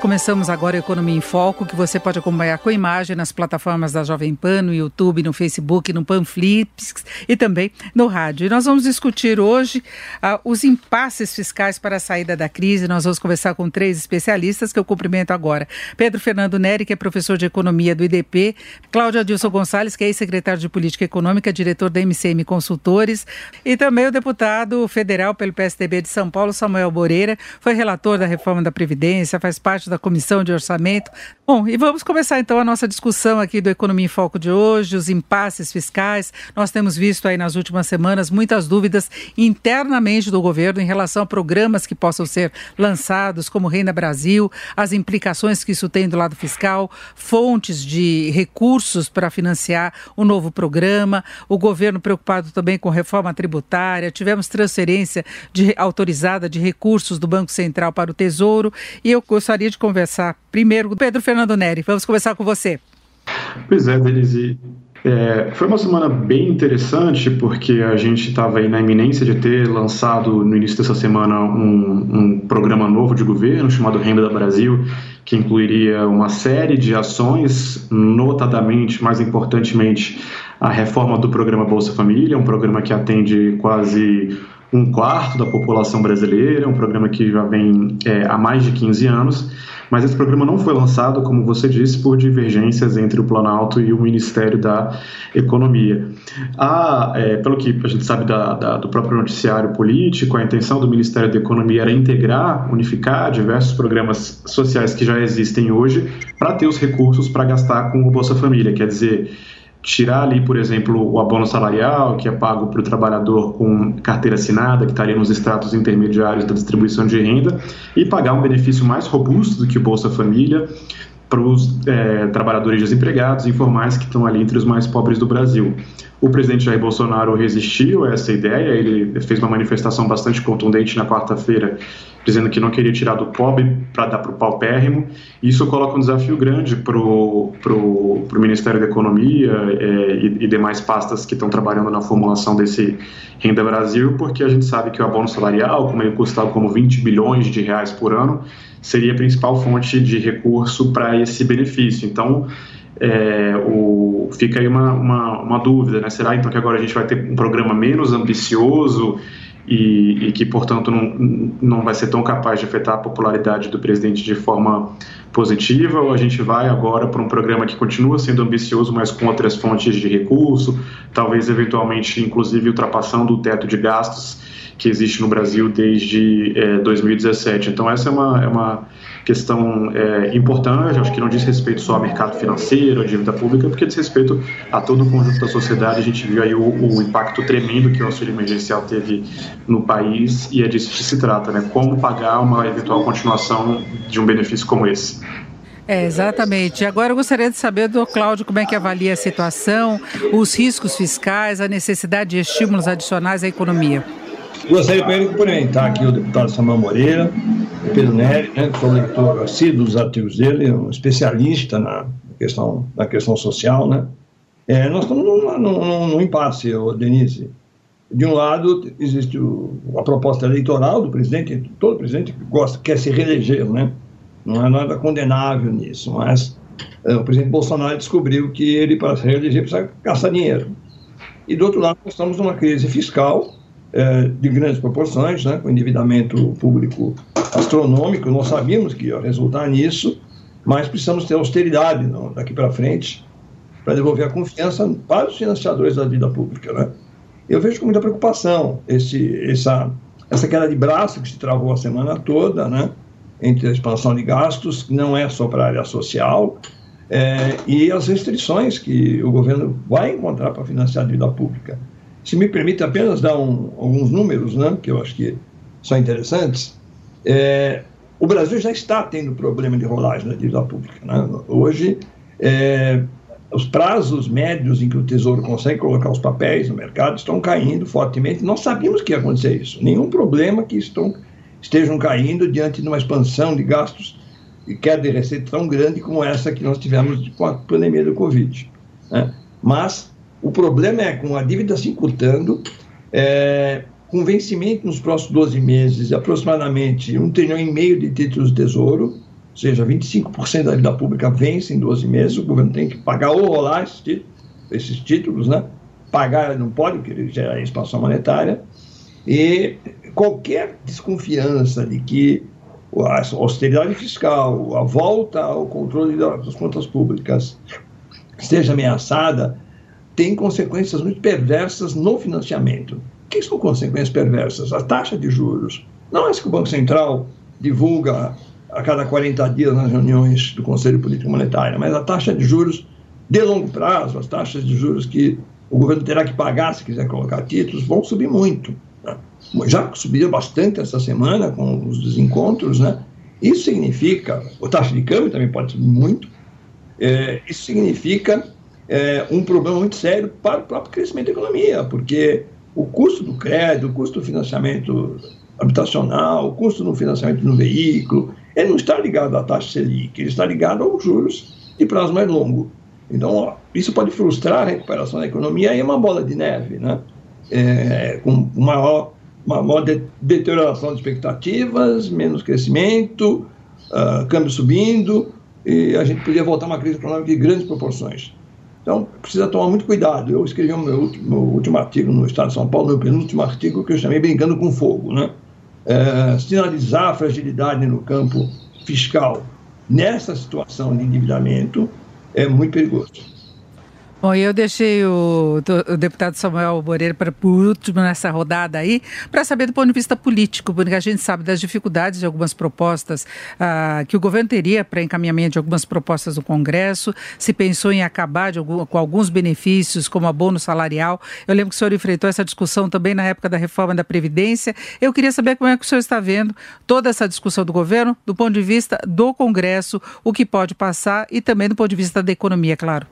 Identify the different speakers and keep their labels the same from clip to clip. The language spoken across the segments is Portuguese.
Speaker 1: Começamos agora a Economia em Foco, que você pode acompanhar com imagem nas plataformas da Jovem Pan, no YouTube, no Facebook, no Panflix e também no rádio. E nós vamos discutir hoje uh, os impasses fiscais para a saída da crise. Nós vamos conversar com três especialistas que eu cumprimento agora. Pedro Fernando Neri, que é professor de Economia do IDP, Cláudio Adilson Gonçalves, que é ex-secretário de Política Econômica, diretor da MCM Consultores, e também o deputado federal pelo PSDB de São Paulo, Samuel Moreira, foi relator da reforma da Previdência, faz parte da Comissão de Orçamento. Bom, e vamos começar então a nossa discussão aqui do Economia em Foco de hoje, os impasses fiscais. Nós temos visto aí nas últimas semanas muitas dúvidas internamente do governo em relação a programas que possam ser lançados, como Renda Brasil, as implicações que isso tem do lado fiscal, fontes de recursos para financiar o novo programa, o governo preocupado também com reforma tributária, tivemos transferência de, autorizada de recursos do Banco Central para o Tesouro e eu gostaria de conversar primeiro Pedro Fernando Neri. Vamos começar com você.
Speaker 2: Pois é, Denise. É, foi uma semana bem interessante porque a gente estava aí na iminência de ter lançado no início dessa semana um, um, programa novo de governo chamado Renda da Brasil, que incluiria uma série de ações, notadamente, mais importantemente, a reforma do programa Bolsa Família, um programa que atende quase um quarto da população brasileira, um programa que já vem é, há mais de 15 anos mas esse programa não foi lançado, como você disse, por divergências entre o Planalto e o Ministério da Economia. A, é, pelo que a gente sabe da, da, do próprio noticiário político, a intenção do Ministério da Economia era integrar, unificar diversos programas sociais que já existem hoje para ter os recursos para gastar com o Bolsa Família, quer dizer tirar ali, por exemplo, o abono salarial, que é pago para o trabalhador com carteira assinada, que estaria nos estratos intermediários da distribuição de renda, e pagar um benefício mais robusto do que o Bolsa Família para os é, trabalhadores desempregados informais que estão ali entre os mais pobres do Brasil. O presidente Jair Bolsonaro resistiu a essa ideia, ele fez uma manifestação bastante contundente na quarta-feira, dizendo que não queria tirar do pobre para dar para o paupérrimo. Isso coloca um desafio grande para o Ministério da Economia é, e, e, demais pastas que estão trabalhando na formulação desse Renda Brasil, porque a gente sabe que o abono salarial, como ele custava como 20 bilhões de reais por ano, seria a principal fonte de recurso para esse benefício. Então, é, o, fica aí uma, uma, uma, dúvida, né? Será então que agora a gente vai ter um programa menos ambicioso e, e, que, portanto, não, não vai ser tão capaz de afetar a popularidade do presidente de forma positiva? Ou a gente vai agora para um programa que continua sendo ambicioso, mas com outras fontes de recurso, talvez eventualmente, inclusive, ultrapassando o teto de gastos que existe no Brasil desde é, 2017? Então, essa é uma, é uma questão é, importante, acho que não diz respeito só ao mercado financeiro, à dívida pública, porque diz respeito a todo o conjunto da sociedade. A gente viu aí o, o impacto tremendo que o auxílio emergencial teve no país e é disso que se trata, né? Como pagar uma eventual continuação de um benefício como esse.
Speaker 1: É, exatamente. Agora eu gostaria de saber do Cláudio como é que avalia a situação, os riscos fiscais, a necessidade de estímulos adicionais à economia.
Speaker 3: Gostaria de cumprimentar aqui o deputado Samuel Moreira, o Pedro Neri, né, que foi leitor assíduo dos artigos dele, um especialista na questão, na questão social. Né? É, nós estamos num, num, num impasse, Denise. De um lado, existe o, a proposta eleitoral do presidente, todo presidente gosta, quer se reeleger, né? não há nada condenável nisso, mas é, o presidente Bolsonaro descobriu que ele, para se reeleger, precisa gastar dinheiro. E do outro lado, nós estamos numa crise fiscal é, de grandes proporções, né, com endividamento público astronômico, nós sabíamos que ia resultar nisso, mas precisamos ter austeridade não, daqui para frente para devolver a confiança para os financiadores da vida pública. Né? Eu vejo com muita preocupação esse, essa, essa queda de braço que se travou a semana toda, né, entre a expansão de gastos, que não é só para a área social, é, e as restrições que o governo vai encontrar para financiar a dívida pública. Se me permite apenas dar um, alguns números, né, que eu acho que são interessantes, é, o Brasil já está tendo problema de rolagem da dívida pública. Né? Hoje, é, os prazos médios em que o Tesouro consegue colocar os papéis no mercado estão caindo fortemente. Nós sabíamos que ia acontecer isso. Nenhum problema que estão, estejam caindo diante de uma expansão de gastos e queda de receita tão grande como essa que nós tivemos com a pandemia do Covid. Né? Mas o problema é com a dívida se encurtando, é, com vencimento nos próximos 12 meses, aproximadamente um trilhão e meio de títulos de tesouro, ou seja, 25% da dívida pública vence em 12 meses, o governo tem que pagar ou rolar esses títulos, esses títulos né? Pagar não pode, porque ele gera expansão monetária. E qualquer desconfiança de que a austeridade fiscal, a volta ao controle das contas públicas esteja ameaçada, tem consequências muito perversas no financiamento. O que são consequências perversas? A taxa de juros. Não é isso que o Banco Central divulga a cada 40 dias nas reuniões do Conselho Político Monetário, mas a taxa de juros de longo prazo, as taxas de juros que o governo terá que pagar se quiser colocar títulos, vão subir muito. Né? Já subiu bastante essa semana com os desencontros, né? Isso significa, a taxa de câmbio também pode subir muito, é, isso significa é, um problema muito sério para o próprio crescimento da economia, porque o custo do crédito, o custo do financiamento habitacional, o custo do financiamento no veículo, ele não está ligado à taxa Selic, ele está ligado aos juros de prazo mais longo. Então, ó, isso pode frustrar a recuperação da economia e é uma bola de neve, né? É, com maior, uma maior de, deterioração de expectativas, menos crescimento, uh, câmbio subindo, e a gente podia voltar a uma crise econômica de grandes proporções. Então, precisa tomar muito cuidado. Eu escrevi o meu último, meu último artigo no Estado de São Paulo, meu penúltimo artigo, que eu chamei Brincando com Fogo. Né? É, sinalizar a fragilidade no campo fiscal nessa situação de endividamento é muito perigoso.
Speaker 1: Bom, eu deixei o, o, deputado Samuel Moreira para por último nessa rodada aí, para saber do ponto de vista político, porque a gente sabe das dificuldades de algumas propostas ah, que o governo teria para encaminhamento de algumas propostas do Congresso, se pensou em acabar algum, com alguns benefícios, como abono salarial. Eu lembro que o senhor enfrentou essa discussão também na época da reforma da Previdência. Eu queria saber como é que o senhor está vendo toda essa discussão do governo, do ponto de vista do Congresso, o que pode passar e também do ponto de vista da economia, claro.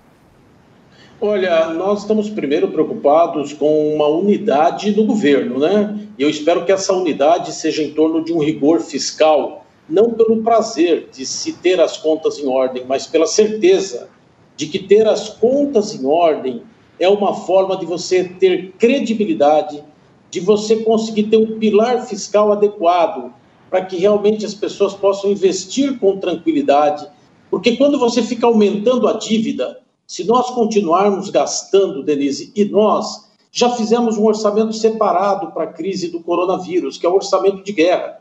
Speaker 4: Olha, nós estamos primeiro preocupados com uma unidade no governo, né? E eu espero que essa unidade seja em torno de um rigor fiscal, não pelo prazer de se ter as contas em ordem, mas pela certeza de que ter as contas em ordem é uma forma de você ter credibilidade, de você conseguir ter um pilar fiscal adequado para que realmente as pessoas possam investir com tranquilidade, porque quando você fica aumentando a dívida, se nós continuarmos gastando, Denise, e nós já fizemos um orçamento separado para a crise do coronavírus, que é o orçamento de guerra.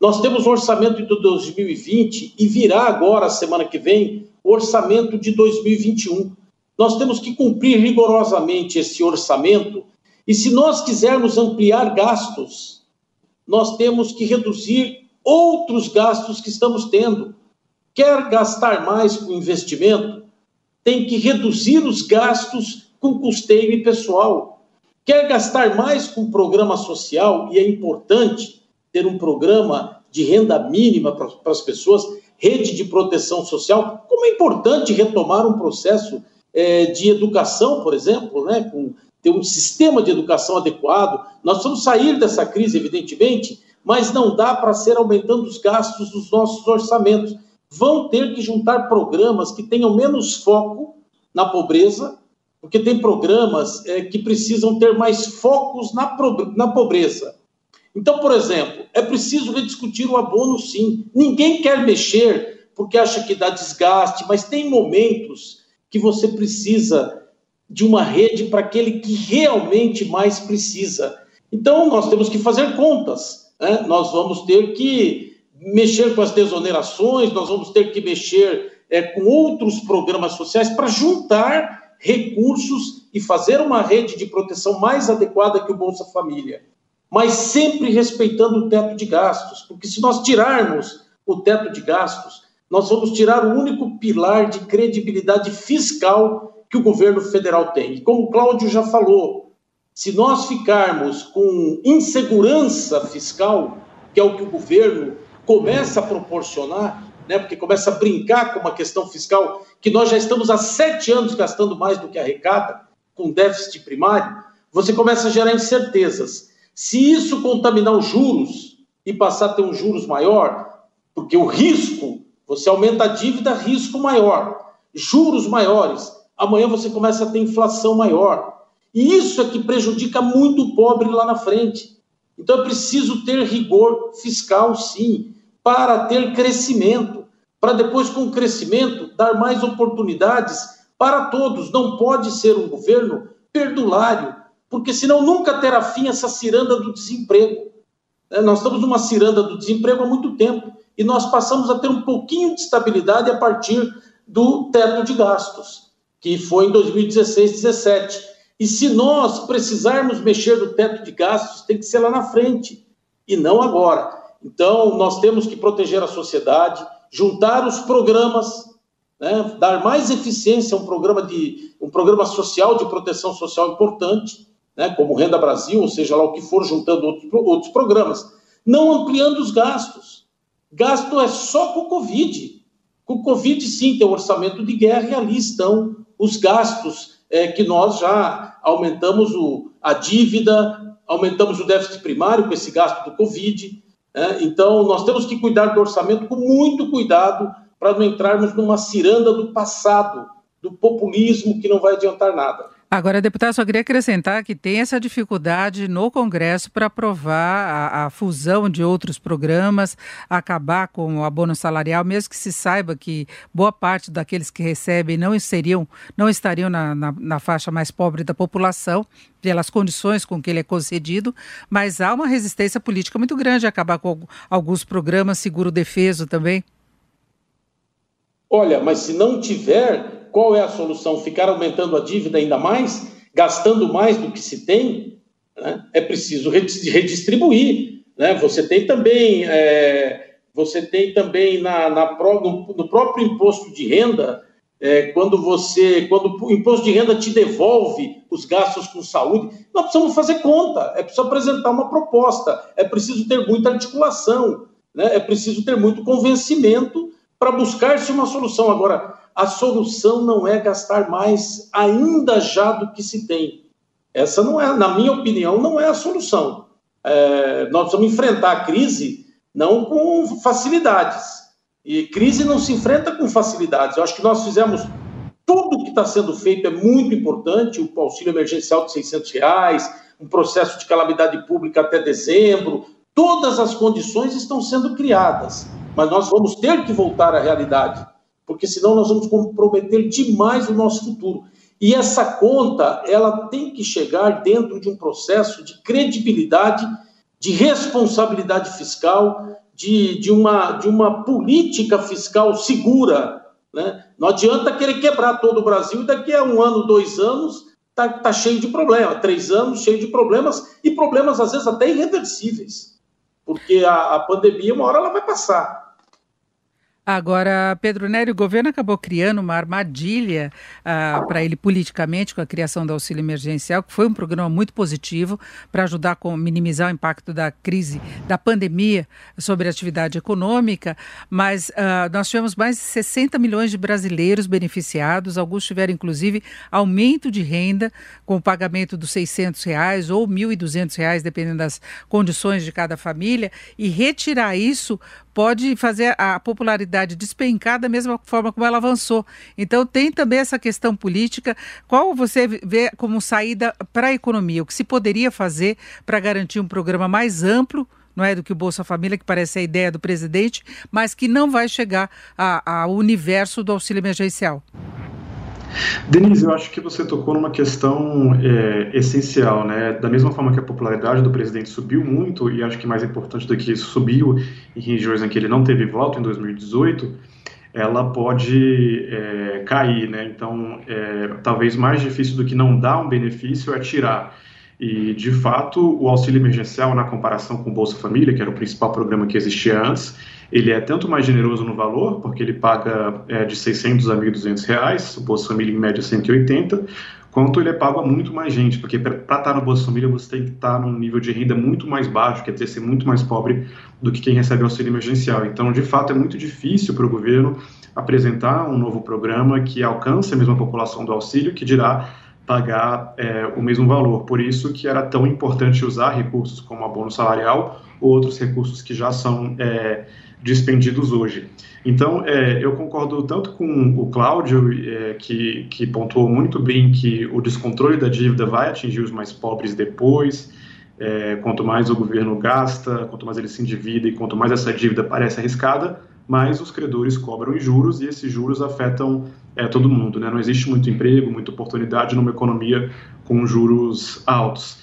Speaker 4: Nós temos o orçamento de 2020 e virá agora, semana que vem, o orçamento de 2021. Nós temos que cumprir rigorosamente esse orçamento e, se nós quisermos ampliar gastos, nós temos que reduzir outros gastos que estamos tendo. Quer gastar mais com investimento? Tem que reduzir os gastos com custeio e pessoal. Quer gastar mais com programa social, e é importante ter um programa de renda mínima para, para as pessoas, rede de proteção social, como é importante retomar um processo é, de educação, por exemplo, né, com ter um sistema de educação adequado. Nós vamos sair dessa crise, evidentemente, mas não dá para ser aumentando os gastos dos nossos orçamentos vão ter que juntar programas que tenham menos foco na pobreza, porque tem programas é, que precisam ter mais focos na, na pobreza. Então, por exemplo, é preciso rediscutir o abono, sim. Ninguém quer mexer porque acha que dá desgaste, mas tem momentos que você precisa de uma rede para aquele que realmente mais precisa. Então, nós temos que fazer contas. Né? Nós vamos ter que mexer com as desonerações, nós vamos ter que mexer é, com outros programas sociais para juntar recursos e fazer uma rede de proteção mais adequada que o Bolsa Família. Mas sempre respeitando o teto de gastos, porque se nós tirarmos o teto de gastos, nós vamos tirar o único pilar de credibilidade fiscal que o governo federal tem. E como o Cláudio já falou, se nós ficarmos com insegurança fiscal, que é o que o governo começa a proporcionar, né, porque começa a brincar com uma questão fiscal que nós já estamos há sete anos gastando mais do que arrecada, com déficit primário, você começa a gerar incertezas. Se isso contaminar os juros e passar a ter um juros maior, porque o risco, você aumenta a dívida, risco maior, juros maiores, amanhã você começa a ter inflação maior. E isso é que prejudica muito o pobre lá na frente. Então é preciso ter rigor fiscal, sim, para ter crescimento, para depois, com o crescimento, dar mais oportunidades para todos. Não pode ser um governo perdulário, porque senão nunca terá fim essa ciranda do desemprego. É, nós estamos numa ciranda do desemprego há muito tempo e nós passamos a ter um pouquinho de estabilidade a partir do teto de gastos, que foi em 2016, 17. E se nós precisarmos mexer no teto de gastos, tem que ser lá na frente e não agora. Então, nós temos que proteger a sociedade, juntar os programas, né, dar mais eficiência a um programa de um programa social de proteção social importante, né, como Renda Brasil, ou seja lá o que for, juntando outros, outros programas, não ampliando os gastos. Gasto é só com o Covid. Com o Covid, sim, tem o orçamento de guerra e ali estão os gastos é, que nós já aumentamos o, a dívida, aumentamos o déficit primário com esse gasto do Covid. É, então, nós temos que cuidar do orçamento com muito cuidado para não entrarmos numa ciranda do passado, do populismo que não vai adiantar nada.
Speaker 1: Agora, deputado, só queria acrescentar que tem essa dificuldade no Congresso para aprovar a, a, fusão de outros programas, acabar com o abono salarial, mesmo que se saiba que boa parte daqueles que recebem não, não estariam na, na, na faixa mais pobre da população, pelas condições com que ele é concedido, mas há uma resistência política muito grande a acabar com alguns programas, seguro defeso também.
Speaker 4: Olha, mas se não tiver, qual é a solução? Ficar aumentando a dívida ainda mais, gastando mais do que se tem? Né? É preciso redistribuir. Né? Você tem também, é, você tem também na, na no, próprio imposto de renda, é, quando você, quando o imposto de renda te devolve os gastos com saúde, nós precisamos fazer conta, é preciso apresentar uma proposta, é preciso ter muita articulação, né? é preciso ter muito convencimento para buscar-se uma solução. Agora, a solução não é gastar mais ainda já do que se tem. Essa não é, na minha opinião, não é a solução. É, nós vamos enfrentar a crise não com facilidades. E crise não se enfrenta com facilidades. Eu acho que nós fizemos tudo o que está sendo feito é muito importante, o auxílio emergencial de 600 reais, um processo de calamidade pública até dezembro, todas as condições estão sendo criadas, mas nós vamos ter que voltar à realidade porque senão nós vamos comprometer demais o nosso futuro. E essa conta, ela tem que chegar dentro de um processo de credibilidade, de responsabilidade fiscal, de, de, uma, de uma política fiscal segura. Né? Não adianta querer quebrar todo o Brasil e daqui a um ano, dois anos, está tá cheio de problemas, três anos cheio de problemas, e problemas às vezes até irreversíveis, porque a, a pandemia, uma hora ela vai passar.
Speaker 1: Agora, Pedro Nery, o governo acabou criando uma armadilha ah, para ele politicamente com a criação do auxílio emergencial, que foi um programa muito positivo para ajudar a minimizar o impacto da crise, da pandemia sobre a atividade econômica, mas ah, nós tivemos mais de 60 milhões de brasileiros beneficiados, alguns tiveram inclusive aumento de renda com o pagamento dos 600 reais ou 1.200 reais, dependendo das condições de cada família, e retirar isso pode fazer a popularidade despencar da mesma forma como ela avançou. Então tem também essa questão política. Qual você vê como saída para a economia? O que se poderia fazer para garantir um programa mais amplo? Não é do que o Bolsa Família, que parece a ideia do presidente, mas que não vai chegar ao universo do auxílio emergencial.
Speaker 2: Denise, eu acho que você tocou numa questão é, essencial, né? Da mesma forma que a popularidade do presidente subiu muito, e acho que mais importante do que isso, subiu em regiões em que ele não teve voto em 2018, ela pode é, cair, né? Então, é, talvez mais difícil do que não dar um benefício é tirar. E, de fato, o auxílio emergencial, na comparação com o Bolsa Família, que era o principal programa que existia antes, ele é tanto mais generoso no valor, porque ele paga é, de 600 a 1.200 reais, o Bolsa Família em média 180, quanto ele é pago a muito mais gente, porque para estar tá no Bolsa Família você tem que estar tá num nível de renda muito mais baixo, quer dizer, ser muito mais pobre do que quem recebe auxílio emergencial. Então, de fato, é muito difícil para o governo apresentar um novo programa que alcance a mesma população do auxílio, que dirá pagar é, o mesmo valor. Por isso que era tão importante usar recursos como abono salarial ou outros recursos que já são é, dispendidos hoje. Então, é, eu concordo tanto com o Cláudio, é, que, que pontuou muito bem que o descontrole da dívida vai atingir os mais pobres depois. É, quanto mais o governo gasta, quanto mais ele se endivida e quanto mais essa dívida parece arriscada, mais os credores cobram em juros e esses juros afetam é, todo mundo. Né? Não existe muito emprego, muita oportunidade numa economia com juros altos.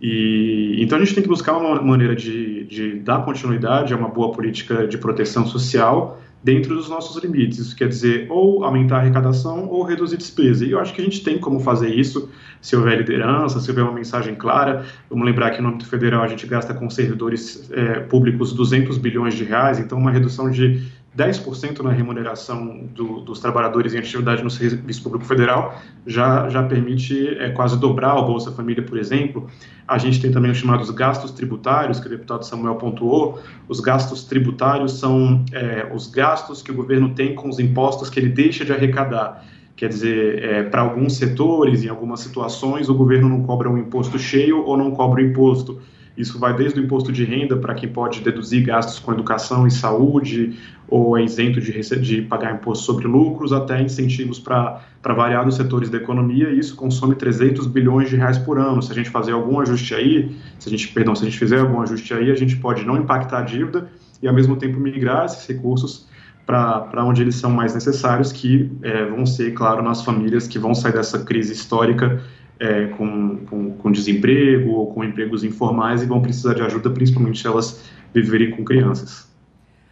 Speaker 2: E, então a gente tem que buscar uma maneira de, de dar continuidade a uma boa política de proteção social dentro dos nossos limites. Isso quer dizer ou aumentar a arrecadação ou reduzir despesa. E eu acho que a gente tem como fazer isso se houver liderança, se houver uma mensagem clara. Vamos lembrar que no âmbito federal a gente gasta com servidores é, públicos 200 bilhões de reais, então uma redução de 10% na remuneração do, dos trabalhadores em atividade no Serviço Público Federal já, já permite é, quase dobrar o Bolsa Família, por exemplo. A gente tem também os chamados gastos tributários, que o deputado Samuel pontuou. Os gastos tributários são é, os gastos que o governo tem com os impostos que ele deixa de arrecadar. Quer dizer, é, para alguns setores, em algumas situações, o governo não cobra um imposto cheio ou não cobra o imposto. Isso vai desde o imposto de renda para quem pode deduzir gastos com educação e saúde, ou é isento de, de pagar imposto sobre lucros, até incentivos para variados setores da economia, e isso consome 300 bilhões de reais por ano. Se a gente fazer algum ajuste aí, se a gente, perdão, se a gente fizer algum ajuste aí, a gente pode não impactar a dívida e, ao mesmo tempo, migrar esses recursos para onde eles são mais necessários, que é, vão ser, claro, nas famílias que vão sair dessa crise histórica é, com, com, com, desemprego ou com empregos informais e vão precisar de ajuda, principalmente se elas viverem com crianças.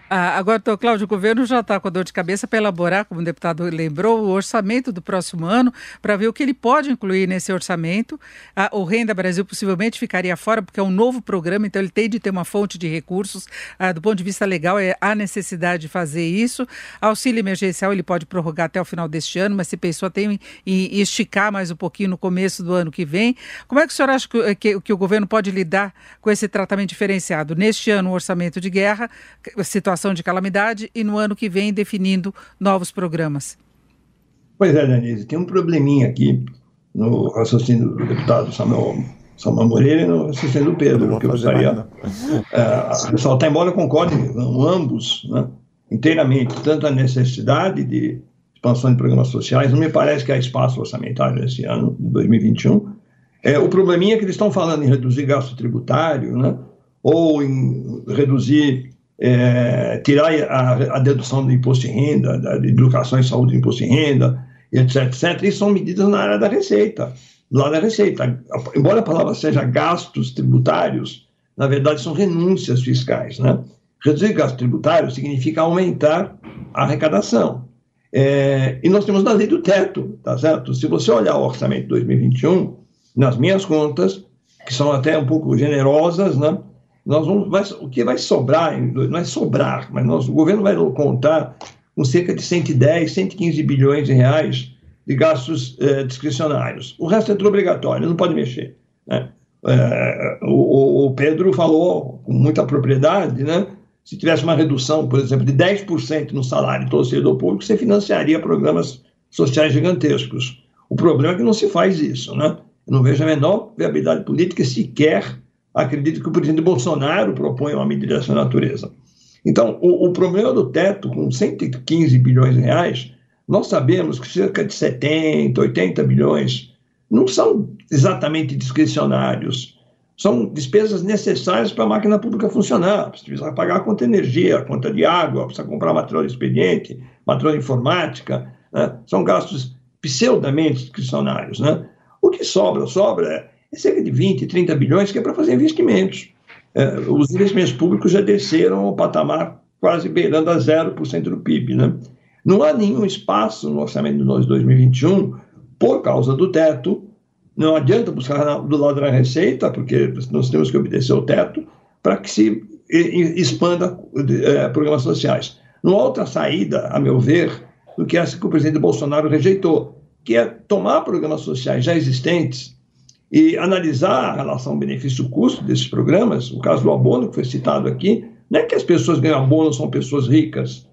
Speaker 1: Ah, agora, doutor Cláudio, o governo já está com a dor de cabeça para elaborar, como o deputado lembrou, o orçamento do próximo ano, para ver o que ele pode incluir nesse orçamento. Ah, o Renda Brasil possivelmente ficaria fora, porque é um novo programa, então ele tem de ter uma fonte de recursos. Ah, do ponto de vista legal, é, há necessidade de fazer isso. Auxílio emergencial ele pode prorrogar até o final deste ano, mas se pensou até em, em esticar mais um pouquinho no começo do ano que vem. Como é que o senhor acha que, que, que o governo pode lidar com esse tratamento diferenciado? Neste ano, o orçamento de guerra, situação situação de calamidade e no ano que vem definindo novos programas.
Speaker 3: Pois é, Denise, tem um probleminha aqui no raciocínio do deputado Samuel, Samuel Moreira e no raciocínio do Pedro, que eu gostaria é, ressaltar, embora eu concorde com ambos né, inteiramente, tanto a necessidade de expansão de programas sociais, não me parece que há espaço orçamentário nesse ano, de 2021. É, o probleminha é que eles estão falando em reduzir gasto tributário, né, ou em reduzir é, tirar a, a, dedução do imposto de renda, da educação e saúde do imposto de renda, etc, etc. Isso são medidas na área da receita, lado da receita. Embora a palavra seja gastos tributários, na verdade são renúncias fiscais, né? Reduzir gasto tributário significa aumentar a arrecadação. É, e nós temos na lei do teto, tá certo? Se você olhar o orçamento de 2021, nas minhas contas, que são até um pouco generosas, né? Nós vamos, vai, o que vai sobrar, não é sobrar, mas nós, o governo vai contar com cerca de 110, 115 bilhões de reais de gastos eh, discricionários. O resto é tudo obrigatório, não pode mexer. Né? É, o, o, Pedro falou com muita propriedade, né? se tivesse uma redução, por exemplo, de 10% no salário de todo servidor público, você financiaria programas sociais gigantescos. O problema é que não se faz isso. Né? Eu não vejo a menor viabilidade política sequer acredito que o presidente Bolsonaro propõe uma medida dessa natureza. Então, o, o problema do teto, com 115 bilhões de reais, nós sabemos que cerca de 70, 80 bilhões não são exatamente discricionários, são despesas necessárias para a máquina pública funcionar. Precisa pagar a conta de energia, a conta de água, precisa comprar material expediente, material de informática, né? são gastos pseudamente discricionários. Né? O que sobra? Sobra é cerca de 20, 30 bilhões que é para fazer investimentos. É, os investimentos públicos já desceram ao patamar quase beirando a 0% do PIB. Né? Não há nenhum espaço no orçamento de 2021 por causa do teto. Não adianta buscar do lado da receita, porque nós temos que obedecer o teto, para que se expanda é, programas sociais. Não há outra saída, a meu ver, do que essa que o presidente Bolsonaro rejeitou, que é tomar programas sociais já existentes e analisar a relação benefício-custo desses programas, o caso do abono que foi citado aqui, não é que as pessoas ganham abono são pessoas ricas,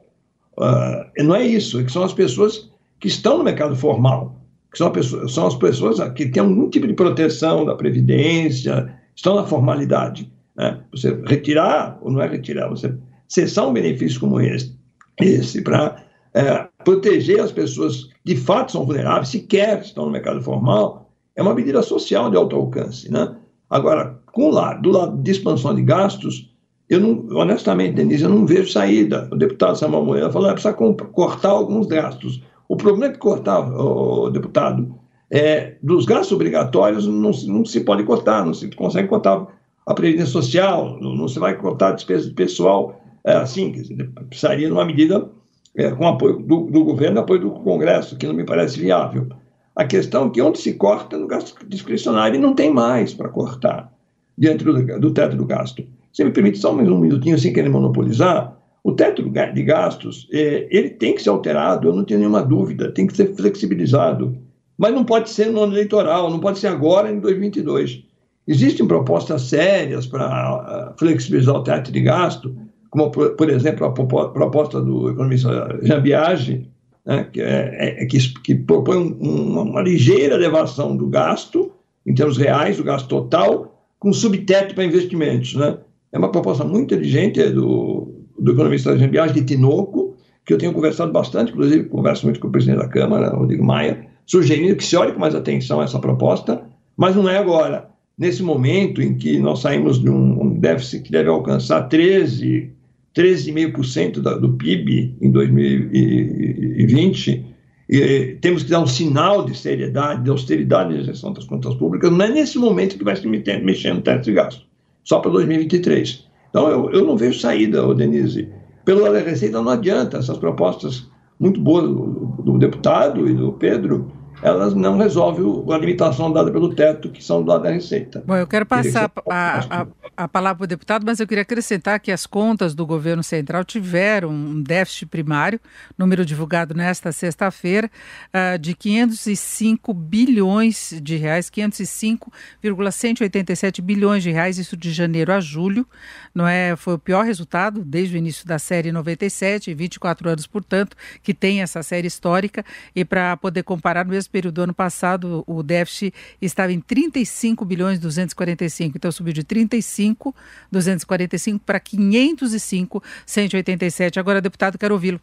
Speaker 3: uh, não é isso, é que são as pessoas que estão no mercado formal, que são, pessoas, são as pessoas que têm algum tipo de proteção da previdência, estão na formalidade. Né? Você retirar, ou não é retirar, você cessar um benefício como esse, esse para é, proteger as pessoas que de fato são vulneráveis, sequer estão no mercado formal, é uma medida social de alto alcance. Né? Agora, com lado, do lado de expansão de gastos, eu não, honestamente, Denise, eu não vejo saída. O deputado Samuel Moreira falou que precisa cortar alguns gastos. O problema é que cortar, o deputado, é, dos gastos obrigatórios não, não se pode cortar, não se consegue cortar a previdência social, não, se vai cortar a despesa pessoal é, assim, dizer, precisaria de uma medida é, com apoio do, do governo, apoio do Congresso, que não me parece viável. A questão é que onde se corta no gasto discricionário não tem mais para cortar dentro do, do, teto do gasto. Se me permite só mais um minutinho sem querer monopolizar, o teto de gastos, é, ele tem que ser alterado, eu não tenho nenhuma dúvida, tem que ser flexibilizado, mas não pode ser no ano eleitoral, não pode ser agora em 2022. Existem propostas sérias para flexibilizar o teto de gasto, como, por exemplo, a proposta do economista Jean Biagi, né, que, é, é, que, que, propõe um, uma ligeira elevação do gasto, em termos reais, do gasto total, com subteto para investimentos. Né? É uma proposta muito inteligente é do, do economista Jean Biagi, de Tinoco, que eu tenho conversado bastante, inclusive converso muito com o presidente da Câmara, Rodrigo Maia, sugerindo que se olhe com mais atenção essa proposta, mas não é agora. Nesse momento em que nós saímos de um déficit que deve alcançar 13 13,5% do PIB em 2020, e temos que dar um sinal de seriedade, de austeridade na gestão das contas públicas, não é nesse momento que vai se mexer no teto de gasto, só para 2023. Então, eu, eu não vejo saída, Denise. Pelo da Receita, não adianta essas propostas muito boas do, do deputado e do Pedro, elas não resolvem a limitação dada pelo teto, que são do lado da Receita.
Speaker 1: Bom, eu quero passar a, a, a palavra para o deputado, mas eu queria acrescentar que as contas do governo central tiveram um déficit primário, número divulgado nesta sexta-feira, uh, de 505 bilhões de reais, 505,187 bilhões de reais, isso de janeiro a julho, não é? Foi o pior resultado desde o início da série 97, 24 anos, portanto, que tem essa série histórica, e para poder comparar no mesmo período do ano passado, o déficit estava em 35 bilhões 245, então subiu de 35 245 para 505 187. Agora, deputado, quero ouvi-lo.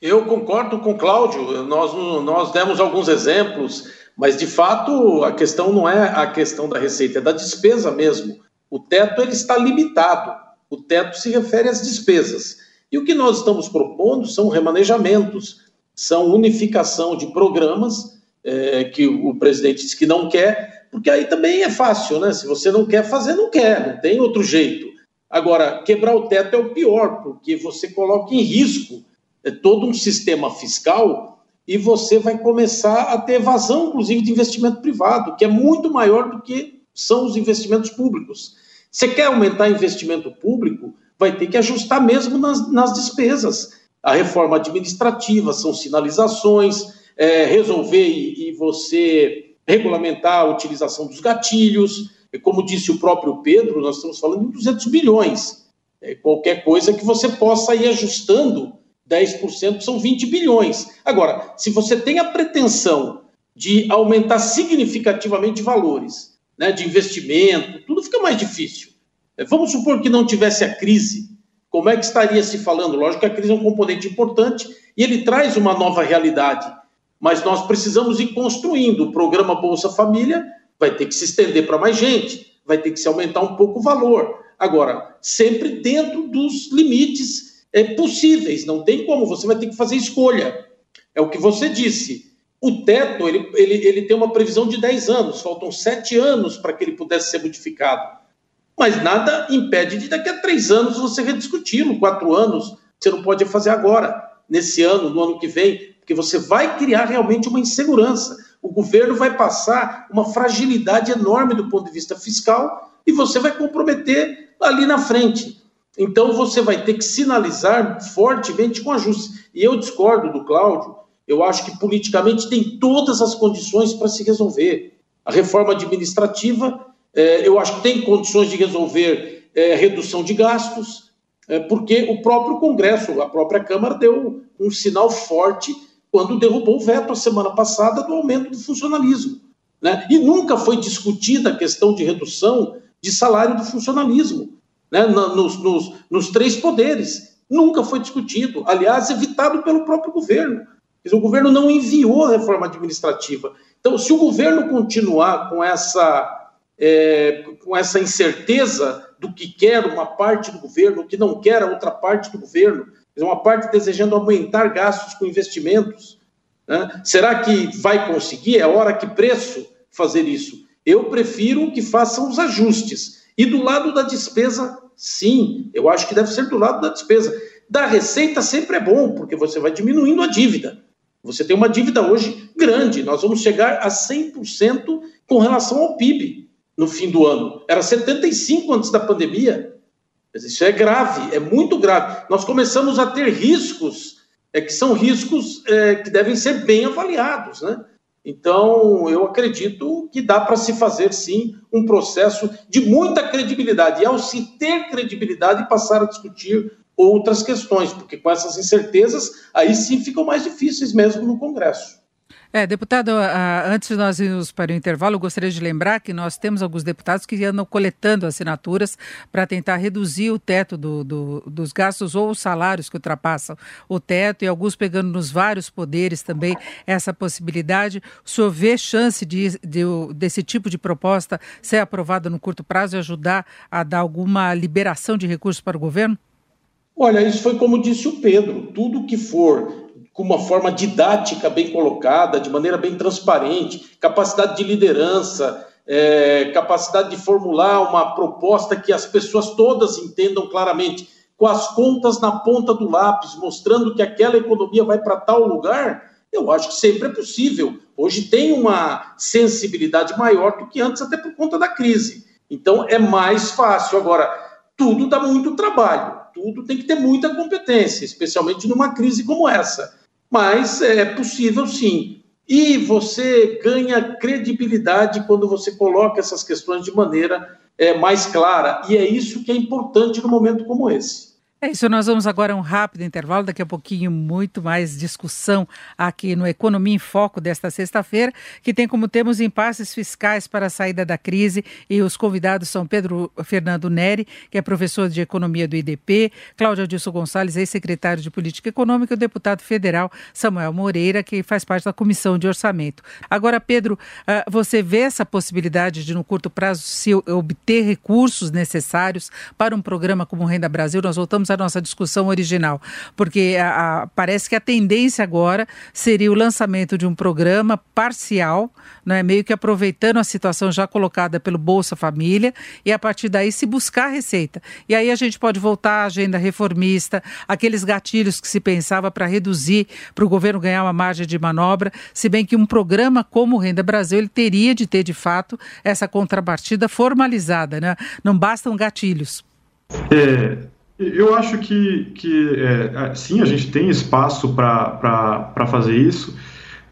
Speaker 4: Eu concordo com o Cláudio, nós, nós demos alguns exemplos, mas de fato a questão não é a questão da receita, é da despesa mesmo. O teto ele está limitado, o teto se refere às despesas. E o que nós estamos propondo são remanejamentos, são unificação de programas é, que o presidente disse que não quer, porque aí também é fácil, né? Se você não quer fazer, não quer, não tem outro jeito. Agora, quebrar o teto é o pior, porque você coloca em risco é, todo um sistema fiscal e você vai começar a ter evasão, inclusive, de investimento privado, que é muito maior do que são os investimentos públicos. Você quer aumentar investimento público, vai ter que ajustar mesmo nas, nas despesas a reforma administrativa, são sinalizações, é, resolver e, e, você regulamentar a utilização dos gatilhos. Como disse o próprio Pedro, nós estamos falando de 200 bilhões. É, qualquer coisa que você possa ir ajustando, 10% são 20 bilhões. Agora, se você tem a pretensão de aumentar significativamente valores, né, de investimento, tudo fica mais difícil. É, vamos supor que não tivesse a crise como é que estaria se falando? Lógico que a crise é um componente importante e ele traz uma nova realidade, mas nós precisamos ir construindo. O programa Bolsa Família vai ter que se estender para mais gente, vai ter que se aumentar um pouco o valor. Agora, sempre dentro dos limites é, possíveis, não tem como, você vai ter que fazer escolha. É o que você disse. O teto, ele, ele, ele tem uma previsão de 10 anos, faltam 7 anos para que ele pudesse ser modificado mas nada impede de daqui a três anos você rediscuti-lo, quatro anos, você não pode fazer agora, nesse ano, no ano que vem, porque você vai criar realmente uma insegurança. O governo vai passar uma fragilidade enorme do ponto de vista fiscal e você vai comprometer ali na frente. Então você vai ter que sinalizar fortemente com ajustes. E eu discordo do Cláudio, eu acho que politicamente tem todas as condições para se resolver. A reforma administrativa, eu acho que tem condições de resolver é, redução de gastos, é, porque o próprio Congresso, a própria Câmara, deu um sinal forte quando derrubou o veto a semana passada do aumento do funcionalismo. Né? E nunca foi discutida a questão de redução de salário do funcionalismo né? nos, nos, nos três poderes. Nunca foi discutido. Aliás, evitado pelo próprio governo. O governo não enviou a reforma administrativa. Então, se o governo continuar com essa, é, com essa incerteza do que quer uma parte do governo, o que não quer a outra parte do governo, uma parte desejando aumentar gastos com investimentos, né? será que vai conseguir? É hora que preço fazer isso? Eu prefiro que façam os ajustes. E do lado da despesa, sim, eu acho que deve ser do lado da despesa. Da receita sempre é bom, porque você vai diminuindo a dívida. Você tem uma dívida hoje grande, nós vamos chegar a 100% com relação ao PIB no fim do ano. Era 75% antes da pandemia. Isso é grave, é muito grave. Nós começamos a ter riscos, é, que são riscos é, que devem ser bem avaliados. Né? Então, eu acredito que dá para se fazer, sim, um processo de muita credibilidade. E ao se ter credibilidade, passar a discutir outras questões, porque com essas incertezas, aí sim ficam mais difíceis mesmo no Congresso.
Speaker 1: É, deputado, antes de nós irmos para o intervalo, eu gostaria de lembrar que nós temos alguns deputados que andam coletando assinaturas para tentar reduzir o teto do, do, dos gastos ou os salários que ultrapassam o teto, e alguns pegando nos vários poderes também essa possibilidade. O senhor vê chance de, de, desse tipo de proposta ser aprovada no curto prazo e ajudar a dar alguma liberação de recursos para o governo?
Speaker 4: Olha, isso foi como disse o Pedro: tudo que for com uma forma didática bem colocada, de maneira bem transparente, capacidade de liderança, é, capacidade de formular uma proposta que as pessoas todas entendam claramente, com as contas na ponta do lápis, mostrando que aquela economia vai para tal lugar, eu acho que sempre é possível. Hoje tem uma sensibilidade maior do que antes, até por conta da crise. Então é mais fácil. Agora, tudo dá muito trabalho tudo tem que ter muita competência, especialmente numa crise como essa. Mas é possível sim. E você ganha credibilidade quando você coloca essas questões de maneira é, mais clara. E é isso que é importante no momento como esse.
Speaker 1: É isso, nós vamos agora a um rápido intervalo, daqui a pouquinho muito mais discussão aqui no Economia em Foco desta sexta-feira, que tem como tema os impasses fiscais para a saída da crise e os convidados são Pedro Fernando Neri, que é professor de Economia do IDP, Cláudio Adilson Gonçalves, ex-secretário de Política Econômica e o deputado federal Samuel Moreira, que faz parte da Comissão de Orçamento. Agora, Pedro, ah, você vê essa possibilidade de no curto prazo se obter recursos necessários para um programa como Renda Brasil? Nós voltamos a nossa discussão original, porque a, a, parece que a tendência agora seria o lançamento de um programa parcial, né, meio que aproveitando a situação já colocada pelo Bolsa Família, e a partir daí se buscar receita. E aí a gente pode voltar à agenda reformista, aqueles gatilhos que se pensava para reduzir, para o governo ganhar uma margem de manobra, se bem que um programa como o Renda Brasil ele teria de ter de fato essa contrapartida formalizada, né? Não bastam gatilhos.
Speaker 2: É, eu acho que, que é, sim, a gente tem espaço para fazer isso,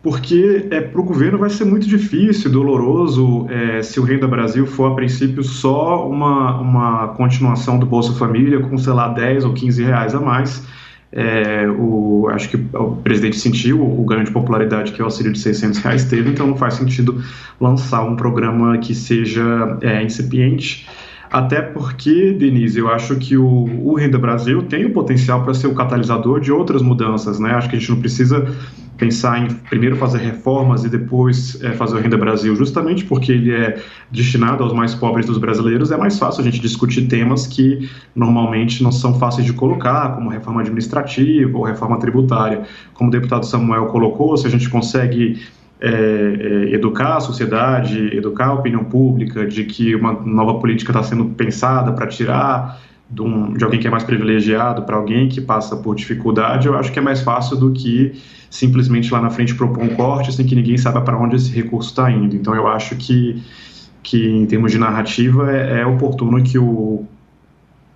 Speaker 2: porque é, para o governo vai ser muito difícil, doloroso, é, se o Renda Brasil for, a princípio, só uma, uma continuação do Bolsa Família com, sei lá, 10 ou 15 reais a mais. É, o, acho que o presidente sentiu o ganho de popularidade que o auxílio de 600 reais teve, então não faz sentido lançar um programa que seja é, incipiente. Até porque, Denise, eu acho que o, o Renda Brasil tem o potencial para ser o catalisador de outras mudanças, né? Acho que a gente não precisa pensar em primeiro fazer reformas e depois é, fazer o Renda Brasil, justamente porque ele é destinado aos mais pobres dos brasileiros, é mais fácil a gente discutir temas que normalmente não são fáceis de colocar, como reforma administrativa ou reforma tributária. Como o deputado Samuel colocou, se a gente consegue é, é, educar a sociedade, educar a opinião pública de que uma nova política está sendo pensada para tirar de, um, de, alguém que é mais privilegiado para alguém que passa por dificuldade, eu acho que é mais fácil do que simplesmente lá na frente propor um corte sem que ninguém saiba para onde esse recurso está indo. Então eu acho que, que em termos de narrativa é, é oportuno que o,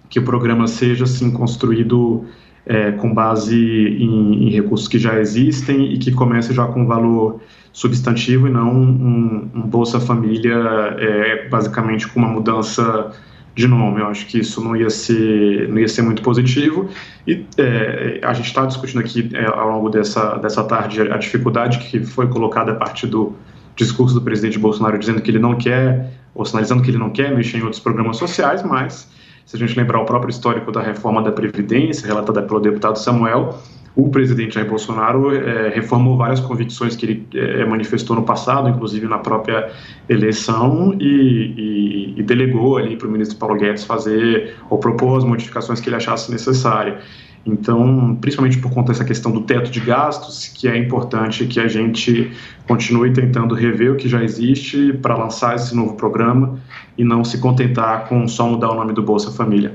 Speaker 2: que o programa seja assim construído é, com base em, em, recursos que já existem e que comece já com valor substantivo e não um, um Bolsa Família é, basicamente com uma mudança de nome. Eu acho que isso não ia ser, não ia ser muito positivo. E é, a gente está discutindo aqui é, ao longo dessa, dessa tarde a dificuldade que foi colocada a partir do discurso do presidente Bolsonaro dizendo que ele não quer, ou sinalizando que ele não quer mexer em outros programas sociais, mas se a gente lembrar o próprio histórico da reforma da Previdência, relatada pelo deputado Samuel, o presidente Jair Bolsonaro é, reformou várias convicções que ele é, manifestou no passado, inclusive na própria eleição, e, e, e delegou ali para o ministro Paulo Guedes fazer ou propor as modificações que ele achasse necessárias. Então, principalmente por conta dessa questão do teto de gastos, que é importante que a gente continue tentando rever o que já existe para lançar esse novo programa e não se contentar com só mudar o nome do Bolsa Família.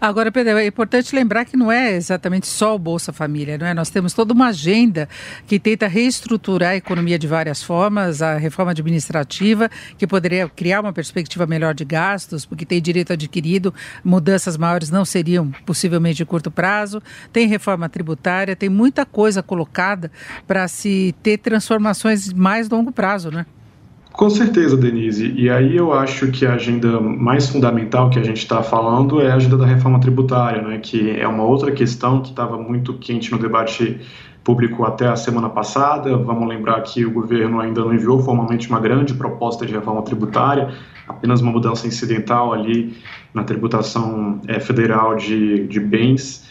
Speaker 1: Agora, Pedro, é importante lembrar que não é exatamente só o Bolsa Família, não é? Nós temos toda uma agenda que tenta reestruturar a economia de várias formas, a reforma administrativa, que poderia criar uma perspectiva melhor de gastos, porque tem direito adquirido, mudanças maiores não seriam possivelmente de curto prazo, tem reforma tributária, tem muita coisa colocada para se ter transformações mais longo prazo, né?
Speaker 2: Com certeza, Denise. E aí eu acho que a agenda mais fundamental que a gente está falando é a agenda da reforma tributária, né, que é uma outra questão que estava muito quente no debate público até a semana passada. Vamos lembrar que o governo ainda não enviou formalmente uma grande proposta de reforma tributária, apenas uma mudança incidental ali na tributação é, federal de, de bens.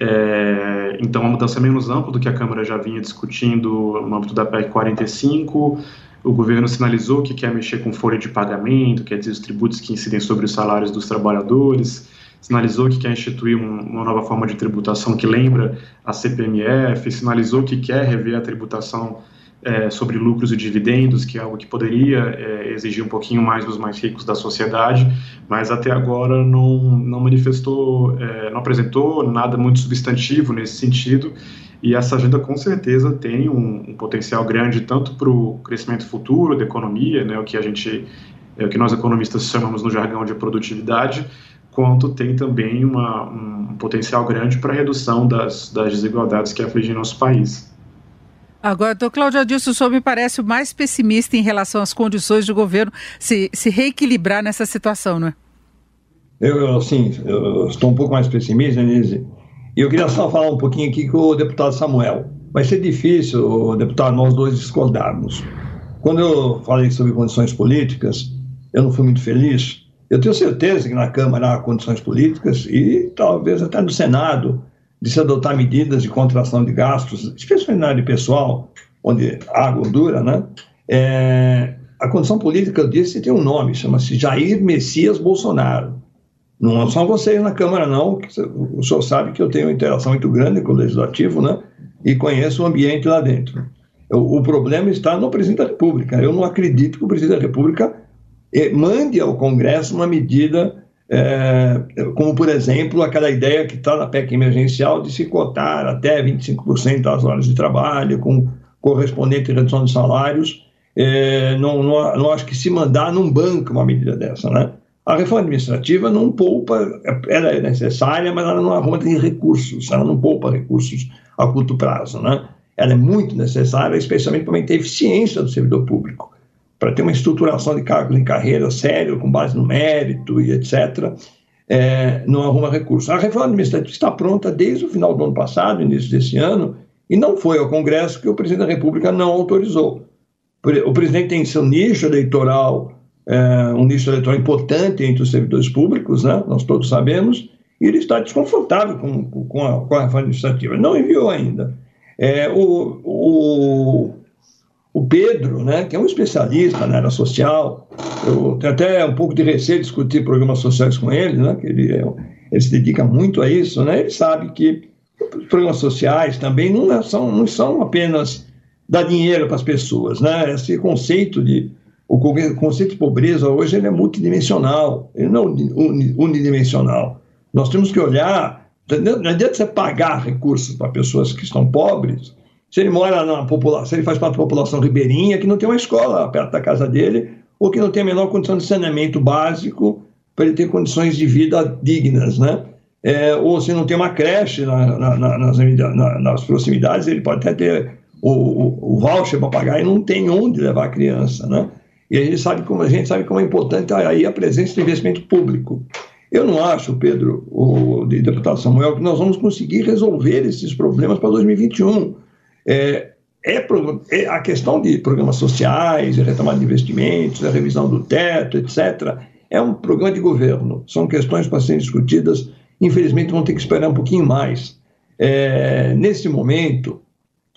Speaker 2: É, então, uma mudança menos ampla do que a Câmara já vinha discutindo no âmbito da PEC 45 o governo sinalizou que quer mexer com folha de pagamento, quer dizer, os tributos que incidem sobre os salários dos trabalhadores, sinalizou que quer instituir um, uma nova forma de tributação que lembra a CPMF, sinalizou que quer rever a tributação é, sobre lucros e dividendos, que é algo que poderia é, exigir um pouquinho mais dos mais ricos da sociedade, mas até agora não, não manifestou, é, não apresentou nada muito substantivo nesse sentido e essa agenda, com certeza, tem um, um potencial grande tanto para o crescimento futuro da economia, né, o que a gente, é, o que nós economistas chamamos no jargão de produtividade, quanto tem também uma, um potencial grande para a redução das, das desigualdades que afligem nosso país.
Speaker 1: Agora, doutor Cláudio Adilson, o senhor me parece o mais pessimista em relação às condições do governo se, se reequilibrar nessa situação, não é?
Speaker 3: Eu, assim, eu estou um pouco mais pessimista, Denise, e eu queria só falar um pouquinho aqui com o deputado Samuel. Vai ser difícil, deputado, nós dois discordarmos. Quando eu falei sobre condições políticas, eu não fui muito feliz. Eu tenho certeza que na Câmara há condições políticas e talvez até no Senado de se adotar medidas de contração de gastos, especialmente na área pessoal, onde há gordura, né? É, a condição política, eu disse, tem um nome, chama-se Jair Messias Bolsonaro. Não são vocês na Câmara, não. O senhor sabe que eu tenho uma interação muito grande com o Legislativo, né? E conheço o ambiente lá dentro. O, o problema está no presidente da República. Eu não acredito que o presidente da República mande ao Congresso uma medida, é, como, por exemplo, aquela ideia que está na PEC emergencial de se cotar até 25% das horas de trabalho, com correspondente redução de salários. É, não, não, não acho que se mandar não banca uma medida dessa, né? A reforma administrativa não poupa, ela é necessária, mas ela não arruma recursos, ela não poupa recursos a curto prazo, né? Ela é muito necessária, especialmente para manter a eficiência do servidor público, para ter uma estruturação de cargos em carreira sério, com base no mérito e etc., é, não arruma recursos. A reforma administrativa está pronta desde o final do ano passado, início desse ano, e não foi ao Congresso que o presidente da República não autorizou. O presidente tem seu nicho eleitoral é, um nicho eleitoral importante entre os servidores públicos, né? nós todos sabemos, e ele está desconfortável com, com, a, com a reforma administrativa. Não enviou ainda. É, o, o, o Pedro, né, que é um especialista na área social, eu tenho até um pouco de receio de discutir programas sociais com ele, né, que ele, é, ele se dedica muito a isso, né, ele sabe que os programas sociais também não é, são, não são apenas dar dinheiro para as pessoas, né, esse conceito de o conceito de pobreza hoje ele é multidimensional, ele não é unidimensional. Nós temos que olhar, não adianta você pagar recursos para pessoas que estão pobres, se ele mora na população, se ele faz parte da população ribeirinha, que não tem uma escola perto da casa dele, ou que não tem a menor condição de saneamento básico para ele ter condições de vida dignas, né? é, ou se não tem uma creche na, na, nas, nas, proximidades, ele pode até ter o, o, o voucher para pagar e não tem onde levar a criança, né? E a gente sabe como a gente sabe como é importante aí a presença do investimento público. Eu não acho, Pedro, o deputado Samuel, que nós vamos conseguir resolver esses problemas para 2021. É, é, é, a questão de programas sociais, a retomada de investimentos, a revisão do teto, etc., é um programa de governo. São questões para serem discutidas. Infelizmente, vão ter que esperar um pouquinho mais. É, nesse momento,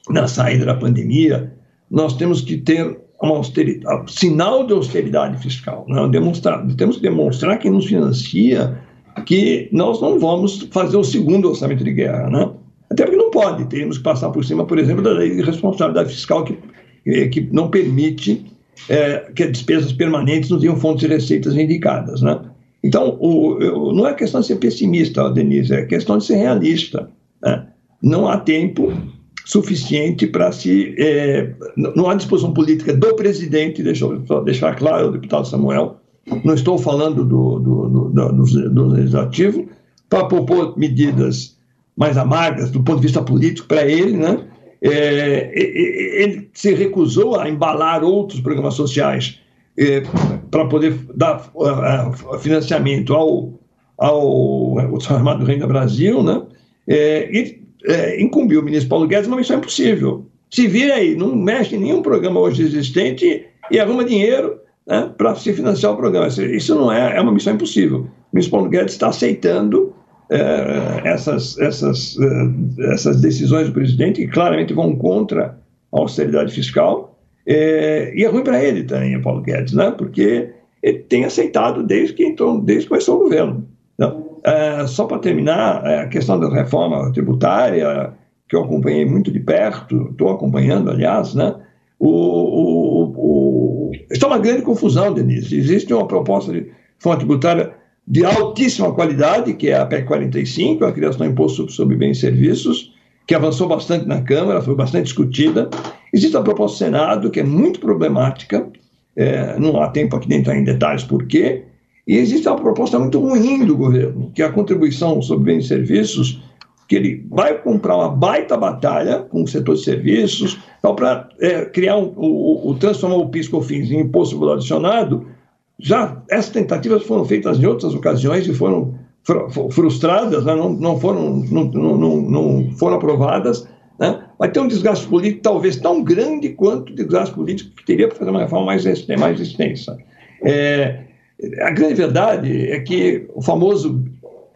Speaker 3: na saída da pandemia, nós temos que ter uma austeridade, sinal de austeridade fiscal. Né? Demonstrar, temos que demonstrar quem nos financia que nós não vamos fazer o segundo orçamento de guerra. Né? Até porque não pode, teríamos que passar por cima, por exemplo, da lei de responsabilidade fiscal que, eh, que não permite é, que as despesas permanentes não tenham fontes de receitas indicadas. Né? Então, o, não é questão de ser pessimista, Denise, é questão de ser realista. Né? Não há tempo suficiente para se. É, não há disposição política do presidente, deixa eu só deixar claro, deputado Samuel, não estou falando do, do, do, do, do legislativo, para propor medidas mais amargas do ponto de vista político para ele, né? É, ele se recusou a embalar outros programas sociais é, para poder dar uh, financiamento ao, ao, ao chamado Renda Brasil, né? É, e é, incumbiu o ministro Paulo Guedes uma missão impossível. Se vira aí, não mexe em nenhum programa hoje existente e arruma dinheiro né, para se financiar o programa. Isso não é, é uma missão impossível. O ministro Paulo Guedes está aceitando é, essas, essas, é, essas decisões do presidente que claramente vão contra a austeridade fiscal. É, e é ruim para ele também, Paulo Guedes, né, porque ele tem aceitado desde que, então, desde que começou o governo. Então, é, só para terminar, é, a questão da reforma tributária, que eu acompanhei muito de perto, estou acompanhando, aliás, né? O, o, o, está uma grande confusão, Denise. Existe uma proposta de reforma tributária de altíssima qualidade, que é a PEC 45, a criação do imposto sobre bens e serviços, que avançou bastante na Câmara, foi bastante discutida. Existe a proposta do Senado, que é muito problemática, é, não há tempo aqui de entrar em detalhes por quê, e existe uma proposta muito ruim do governo, que é a contribuição sobre bens e serviços, que ele vai comprar uma baita batalha com o setor de serviços, então, para é, criar um, o, o, transformar o PIS/COFINS em imposto adicionado. Já essas tentativas foram feitas em outras ocasiões e foram frustradas, né? não, não, foram, não, não, não foram aprovadas. Né? Vai ter um desgaste político talvez tão grande quanto o desgaste político que teria para fazer uma reforma mais, mais extensa. É, a grande verdade é que o famoso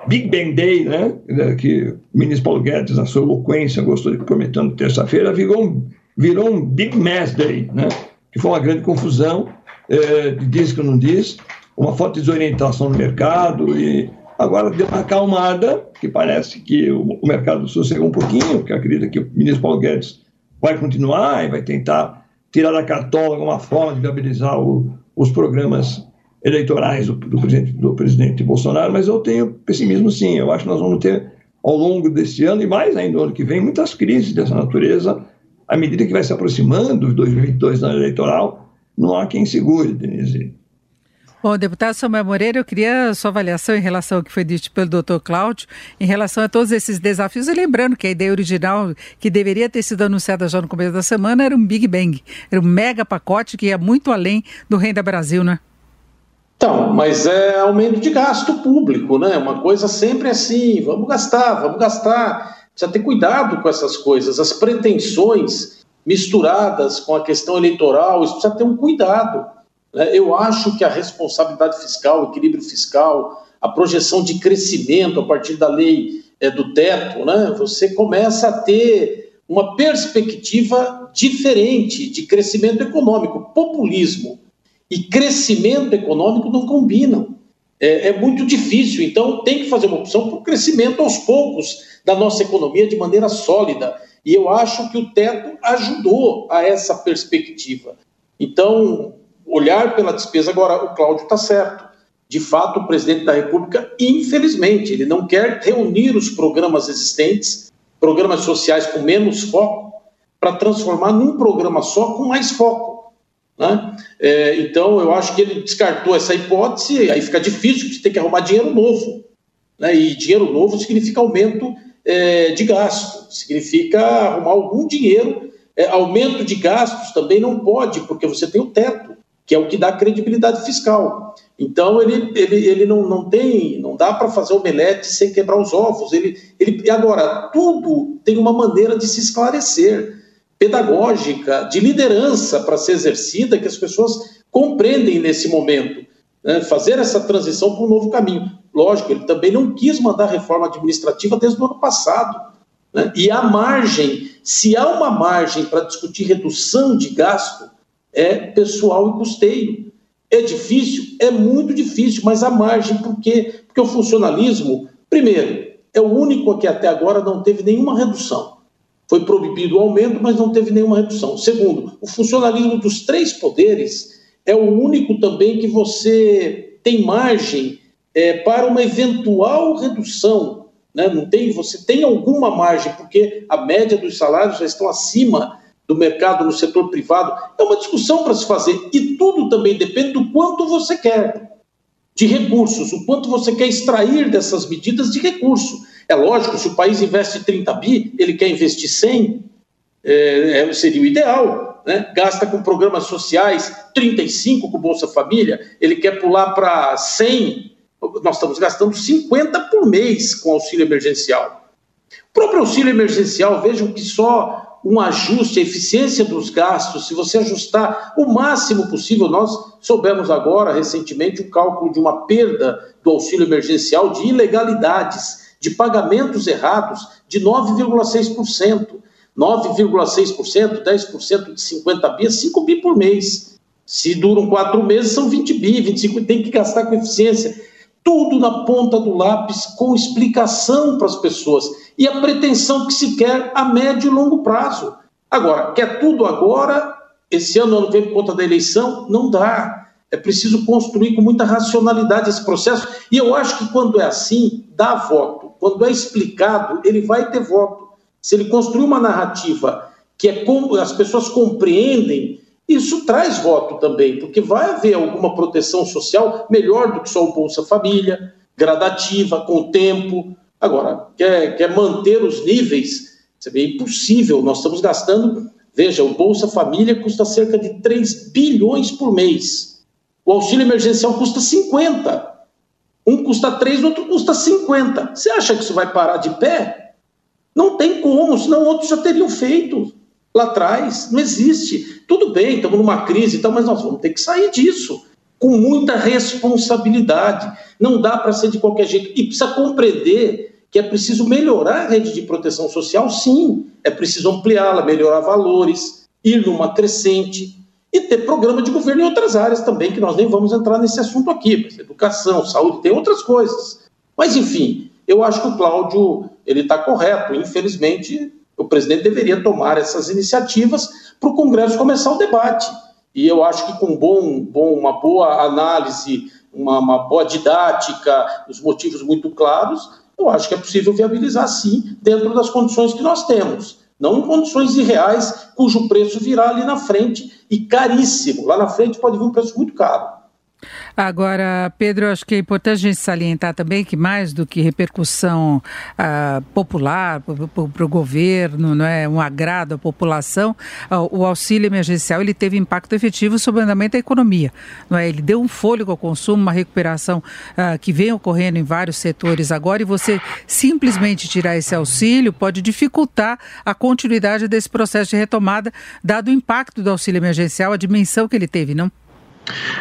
Speaker 3: Big Bang Day, né, que o ministro Paulo Guedes, na sua eloquência, gostou de prometendo terça-feira, virou um, virou um Big Mass Day, né, que foi uma grande confusão, é, diz que não diz, uma forte desorientação no mercado e agora deu uma acalmada, que parece que o, o mercado sossegou um pouquinho, porque acredita que o ministro Paulo Guedes vai continuar e vai tentar tirar da cartola alguma forma de viabilizar o, os programas eleitorais do, do, presidente, do presidente Bolsonaro, mas eu tenho pessimismo sim. Eu acho que nós vamos ter, ao longo desse ano, e mais ainda no ano que vem, muitas crises dessa natureza, à medida que vai se aproximando de 2022 ano eleitoral, não há quem segure, Denise.
Speaker 1: Bom, deputado Samuel Moreira, eu queria sua avaliação em relação ao que foi dito pelo doutor Cláudio, em relação a todos esses desafios, e lembrando que a ideia original, que deveria ter sido anunciada já no começo da semana, era um Big Bang, era um mega pacote que ia muito além do Renda Brasil, né?
Speaker 4: Então, mas é aumento de gasto público, né? Uma coisa sempre assim, vamos gastar, vamos gastar. Precisa ter cuidado com essas coisas. As pretensões misturadas com a questão eleitoral, isso precisa ter um cuidado. Né? Eu acho que a responsabilidade fiscal, o equilíbrio fiscal, a projeção de crescimento a partir da lei é, do teto, né? Você começa a ter uma perspectiva diferente de crescimento econômico. Populismo e crescimento econômico não combinam. É, é, muito difícil, então tem que fazer uma opção por crescimento aos poucos da nossa economia de maneira sólida. E eu acho que o teto ajudou a essa perspectiva. Então, olhar pela despesa, agora o Cláudio está certo. De fato, o presidente da República, infelizmente, ele não quer reunir os programas existentes, programas sociais com menos foco, para transformar num programa só com mais foco. Né? É, então, eu acho que ele descartou essa hipótese, aí fica difícil, porque você tem que arrumar dinheiro novo. Né? E dinheiro novo significa aumento é, de gasto, significa arrumar algum dinheiro. É, aumento de gastos também não pode, porque você tem o teto, que é o que dá credibilidade fiscal. Então ele, ele, ele não, não tem, não dá para fazer omelete sem quebrar os ovos. Ele, ele, agora, tudo tem uma maneira de se esclarecer, pedagógica, de liderança para ser exercida, que as pessoas compreendem nesse momento. Né? Fazer essa transição para um novo caminho. Lógico, ele também não quis mandar reforma administrativa desde o ano passado. Né? E a margem, se há uma margem para discutir redução de gasto, é pessoal e custeio. É difícil? É muito difícil, mas a margem, por quê? Porque o funcionalismo, primeiro, é o único que até agora não teve nenhuma redução. Foi proibido o aumento, mas não teve nenhuma redução. Segundo, o funcionalismo dos três poderes é o único também que você tem margem é, para uma eventual redução. Né? Não tem, você tem alguma margem, porque a média dos salários já estão acima do mercado no setor privado. É uma discussão para se fazer. E tudo também depende do quanto você quer de recursos, o quanto você quer extrair dessas medidas de recurso. É lógico, se o país investe 30 bi, ele quer investir 100, é, é, seria o ideal. Né? Gasta com programas sociais 35 com Bolsa Família, ele quer pular para 100, nós estamos gastando 50 por mês com auxílio emergencial. O próprio auxílio emergencial, vejam que só um ajuste, a eficiência dos gastos, se você ajustar o máximo possível, nós soubemos agora, recentemente, o cálculo de uma perda do auxílio emergencial de ilegalidades, de pagamentos errados, de 9,6%. 9,6%, 10% de 50 bi, 5 bi por mês. Se duram quatro meses, são 20 bi, 25 tem que gastar com eficiência tudo na ponta do lápis, com explicação para as pessoas e a pretensão que se quer a médio e longo prazo. Agora, quer tudo agora, esse ano não vem por conta da eleição? Não dá. É preciso construir com muita racionalidade esse processo. E eu acho que quando é assim, dá voto. Quando é explicado, ele vai ter voto. Se ele construir uma narrativa que é como as pessoas compreendem, isso traz voto também, porque vai haver alguma proteção social melhor do que só o Bolsa Família, gradativa, com o tempo. Agora, quer, quer manter os níveis, é impossível. Nós estamos gastando, veja, o Bolsa Família custa cerca de 3 bilhões por mês. O auxílio emergencial custa 50. Um custa 3, outro custa 50. Você acha que isso vai parar de pé? Não tem como, senão outros já teriam feito lá atrás. Não existe. Tudo bem, estamos numa crise e tal, mas nós vamos ter que sair disso com muita responsabilidade. Não dá para ser de qualquer jeito. E precisa compreender que é preciso melhorar a rede de proteção social, sim. É preciso ampliá-la, melhorar valores, ir numa crescente e ter programa de governo em outras áreas também, que nós nem vamos entrar nesse assunto aqui. Mas educação, saúde, tem outras coisas. Mas, enfim, eu acho que o Cláudio ele está correto. Infelizmente, o presidente deveria tomar essas iniciativas para o Congresso começar o debate. E eu acho que com bom, bom, uma boa análise, uma, uma boa didática, os motivos muito claros, eu acho que é possível viabilizar sim, dentro das condições que nós temos. Não em condições irreais, cujo preço virá ali na frente e caríssimo. Lá na frente pode vir um preço muito caro.
Speaker 1: Agora, Pedro, acho que é importante a gente salientar também que mais do que repercussão ah, popular para o governo, não é, um agrado à população, ah, o auxílio emergencial ele teve impacto efetivo sobre o andamento da economia, não é? Ele deu um fôlego ao consumo, uma recuperação ah, que vem ocorrendo em vários setores agora e você simplesmente tirar esse auxílio pode dificultar a continuidade desse processo de retomada, dado o impacto do auxílio emergencial, a dimensão que ele teve, não?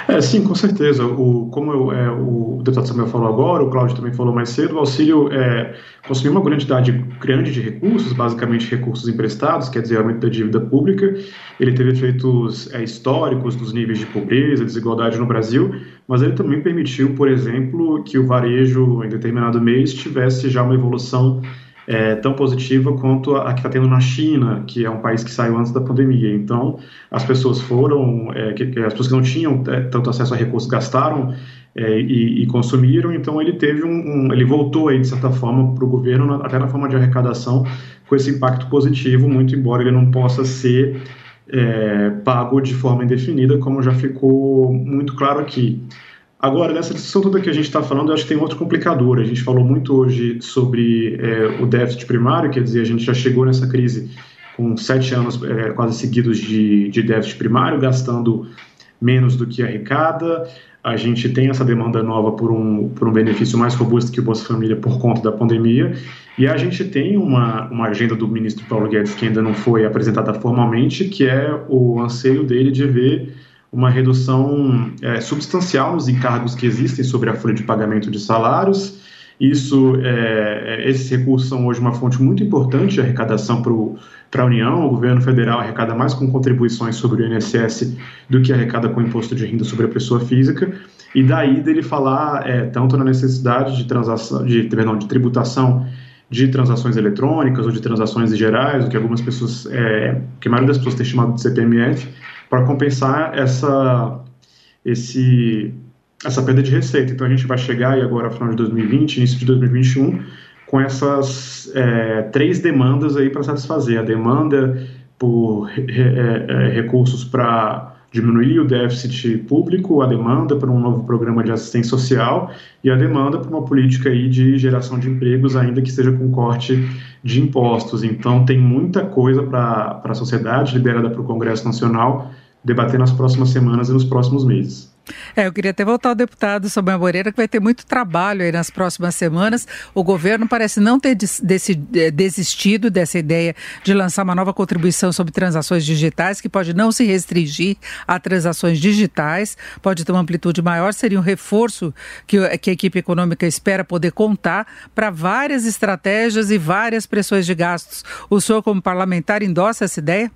Speaker 2: É, sim, com certeza. O, como eu, é, o deputado Samuel falou agora, o Cláudio também falou mais cedo, o auxílio é, consumiu uma quantidade grande de recursos, basicamente recursos emprestados, quer dizer, aumento da dívida pública. Ele teve efeitos é, históricos nos níveis de pobreza, desigualdade no Brasil, mas ele também permitiu, por exemplo, que o varejo, em determinado mês, tivesse já uma evolução é, tão positiva quanto a, que está tendo na China, que é um país que saiu antes da pandemia. Então, as pessoas foram, é, que, as pessoas que não tinham é, tanto acesso a recursos gastaram é, e, e, consumiram. Então, ele teve um, um ele voltou aí de certa forma para o governo, até na forma de arrecadação, com esse impacto positivo, muito embora ele não possa ser é, pago de forma indefinida, como já ficou muito claro aqui. Agora, nessa discussão toda que a gente está falando, eu acho que tem outro complicador. A gente falou muito hoje sobre é, o déficit primário, quer dizer, a gente já chegou nessa crise com sete anos é, quase seguidos de, de déficit primário, gastando menos do que arrecada. A gente tem essa demanda nova por um, por um benefício mais robusto que o Bolsa Família por conta da pandemia. E a gente tem uma, uma agenda do ministro Paulo Guedes que ainda não foi apresentada formalmente, que é o anseio dele de ver uma redução é, substancial nos encargos que existem sobre a folha de pagamento de salários. Isso, é, é esses recursos são hoje uma fonte muito importante de arrecadação para a União. O governo federal arrecada mais com contribuições sobre o INSS do que arrecada com imposto de renda sobre a pessoa física. E daí dele falar é, tanto na necessidade de transação, de, perdão, de tributação de transações eletrônicas ou de transações gerais, o que algumas pessoas, é, que a maioria das pessoas tem chamado de CPMF, para compensar essa, esse, essa perda de receita. Então a gente vai chegar aí agora, final de 2020, início de 2021, com essas é, três demandas aí para satisfazer. A demanda por é, é, recursos para diminuir o déficit público, a demanda para um novo programa de assistência social e a demanda para uma política aí de geração de empregos, ainda que seja com corte de impostos. Então, tem muita coisa para a sociedade, liberada para o Congresso Nacional, debater nas próximas semanas e nos próximos meses.
Speaker 1: É, eu queria até voltar ao deputado Samuel Moreira, que vai ter muito trabalho aí nas próximas semanas. O governo parece não ter é, desistido dessa ideia de lançar uma nova contribuição sobre transações digitais, que pode não se restringir a transações digitais, pode ter uma amplitude maior, seria um reforço que, que a equipe econômica espera poder contar para várias estratégias e várias pressões de gastos. O senhor, como parlamentar, endossa essa ideia?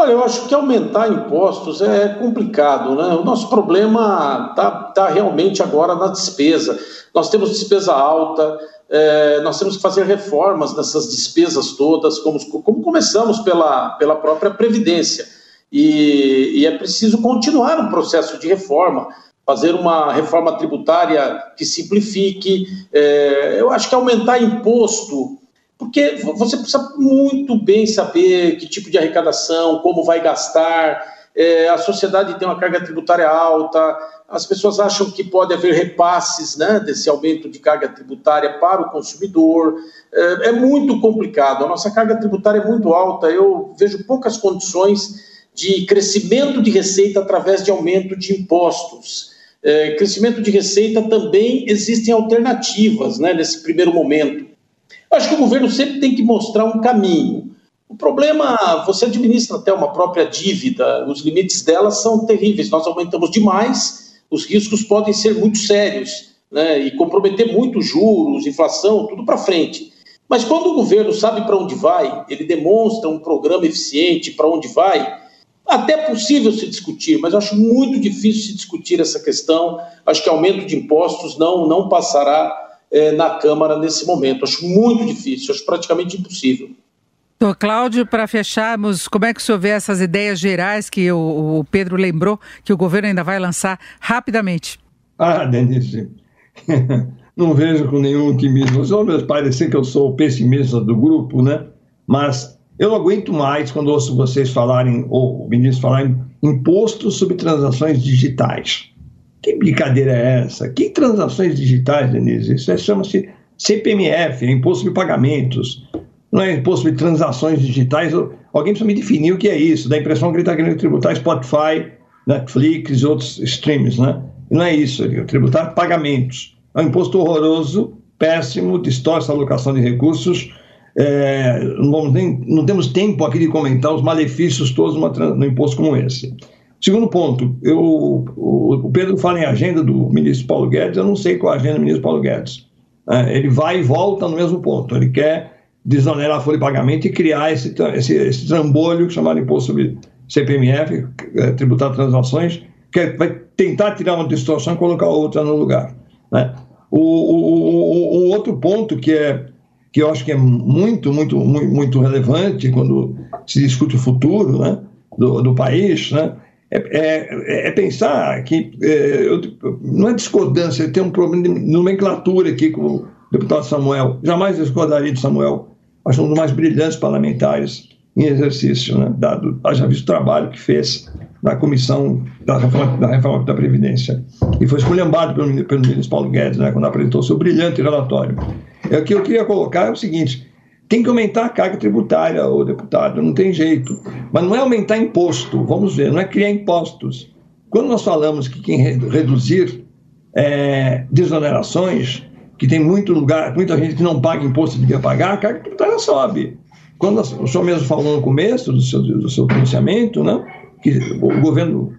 Speaker 4: Olha, eu acho que aumentar impostos é complicado, né? O nosso problema está tá realmente agora na despesa. Nós temos despesa alta, é, nós temos que fazer reformas nessas despesas todas, como, como começamos pela, pela própria Previdência. E, e é preciso continuar o processo de reforma, fazer uma reforma tributária que simplifique. É, eu acho que aumentar imposto porque você precisa muito bem saber que tipo de arrecadação, como vai gastar. É, a sociedade tem uma carga tributária alta, as pessoas acham que pode haver repasses né, desse aumento de carga tributária para o consumidor. É, é muito complicado, a nossa carga tributária é muito alta, eu vejo poucas condições de crescimento de receita através de aumento de impostos. É, crescimento de receita também existem alternativas né, nesse primeiro momento. Acho que o governo sempre tem que mostrar um caminho. O problema, você administra até uma própria dívida, os limites dela são terríveis. Nós aumentamos demais, os riscos podem ser muito sérios né, e comprometer muito juros, inflação, tudo para frente. Mas quando o governo sabe para onde vai, ele demonstra um programa eficiente para onde vai, até é possível se discutir, mas acho muito difícil se discutir essa questão. Acho que aumento de impostos não, não passará é, na Câmara nesse momento. Acho muito difícil, acho praticamente impossível.
Speaker 1: Doutor Cláudio, para fecharmos, como é que o senhor vê essas ideias gerais que o, o Pedro lembrou que o governo ainda vai lançar rapidamente?
Speaker 3: Ah, Denise, não vejo com nenhum otimismo. Só me parecer que eu sou o pessimista do grupo, né? Mas eu não aguento mais quando ouço vocês falarem, ou o ministro falar em imposto sobre transações digitais. Que brincadeira é essa? Que transações digitais, Denise? Isso é, chama-se CPMF, é Imposto de Pagamentos. Não é imposto de transações digitais. Alguém precisa me definir o que é isso. Da impressão que ele está tributar Spotify, Netflix e outros streams, né? Não é isso, é tributar pagamentos. É um imposto horroroso, péssimo, distorce a alocação de recursos. É, não, nem, não, temos tempo aqui de comentar os malefícios todos no imposto como esse. Segundo ponto, eu, o, Pedro fala em agenda do ministro Paulo Guedes, eu não sei qual é a agenda do ministro Paulo Guedes. É, ele vai e volta no mesmo ponto. Ele quer desonerar a folha de pagamento e criar esse, esse, esse trambolho chamado Imposto sobre CPMF, é, tributar transações, que é, vai tentar tirar uma distorção e colocar outra no lugar. Né? O, o, o, outro ponto que é que eu acho que é muito, muito, muito, muito relevante quando se discute o futuro né, do, do país, né, é, é, é pensar que é, eu, não é discordância, tem um problema de nomenclatura aqui com o deputado Samuel. Jamais discordaria de Samuel. Acho um dos mais brilhantes parlamentares em exercício, né? dado, haja visto o trabalho que fez na comissão da reforma da, reforma da Previdência. E foi esculhambado pelo, pelo ministro Paulo Guedes, né, quando apresentou seu brilhante relatório. É, o que eu queria colocar é o seguinte: tem que aumentar a carga tributária, o deputado, não tem jeito. Mas não é aumentar imposto, vamos ver, não é criar impostos. Quando nós falamos que quem reduzir é, desonerações, que tem muito lugar, muita gente que não paga imposto e devia pagar, a carga tributária sobe. Quando o senhor mesmo falou no começo do seu, do seu pronunciamento, né, que o governo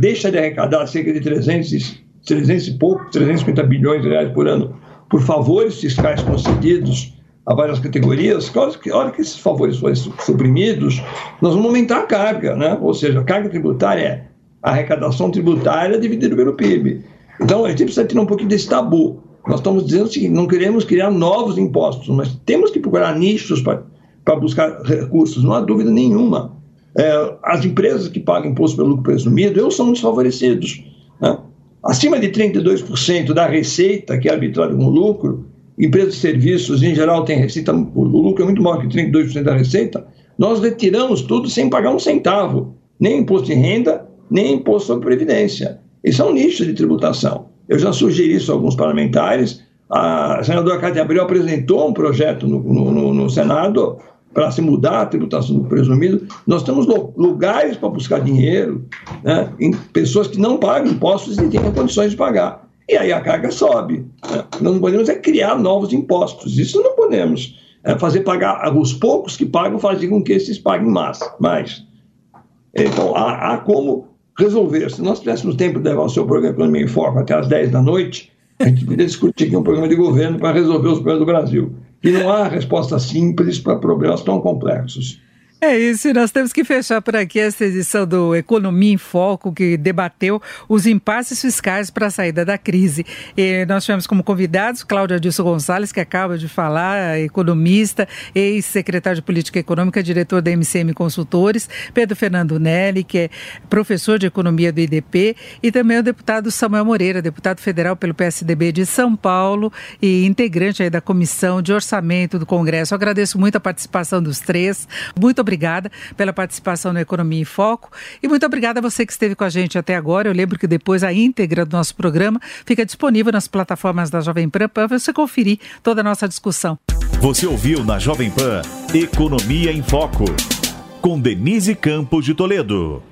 Speaker 3: deixa de arrecadar cerca de 300, 300 e pouco, 350 bilhões de reais por ano por favores fiscais concedidos a várias categorias, hora que, hora que esses favores forem suprimidos, nós vamos aumentar a carga, né? ou seja, a carga tributária é a arrecadação tributária dividida pelo PIB. Então, a gente precisa tirar um pouquinho desse tabu. Nós estamos dizendo o seguinte: não queremos criar novos impostos, mas temos que procurar nichos para buscar recursos, não há dúvida nenhuma. É, as empresas que pagam imposto pelo lucro presumido, eles são desfavorecidos. Né? Acima de 32% da receita, que é arbitrada como lucro, empresas de serviços, em geral, têm receita, o lucro é muito maior que 32% da receita, nós retiramos tudo sem pagar um centavo, nem imposto de renda, nem imposto sobre previdência. Isso é um nicho de tributação. Eu já sugeri isso a alguns parlamentares. A senadora Cátia Abreu apresentou um projeto no, no, no Senado para se mudar a tributação do presumido. Nós temos lugares para buscar dinheiro né, em pessoas que não pagam impostos e têm condições de pagar. E aí a carga sobe. Nós não podemos é criar novos impostos. Isso não podemos. É fazer pagar os poucos que pagam, fazer com que esses paguem mais. mais. Então, há, há como resolver. Se nós tivéssemos tempo de levar o seu programa Economia em Foco até às 10 da noite, a gente poderia discutir aqui um programa de governo para resolver os problemas do Brasil. E não há resposta simples para problemas tão complexos.
Speaker 1: É isso, nós temos que fechar por aqui esta edição do Economia em Foco, que debateu os impasses fiscais para a saída da crise. E nós tivemos como convidados Cláudio Adilson Gonçalves, que acaba de falar, economista, ex-secretário de Política Econômica, diretor da MCM Consultores, Pedro Fernando Nelly, que é professor de Economia do IDP, e também o deputado Samuel Moreira, deputado federal pelo PSDB de São Paulo e integrante da Comissão de Orçamento do Congresso. Eu agradeço muito a participação dos três. Muito obrigada pela participação no Economia em Foco e muito obrigada a você que esteve com a gente até agora. Eu lembro que depois a íntegra do nosso programa fica disponível nas plataformas da Jovem Pan para você conferir toda a nossa discussão.
Speaker 5: Você ouviu na Jovem Pan Economia em Foco com Denise Campos de Toledo.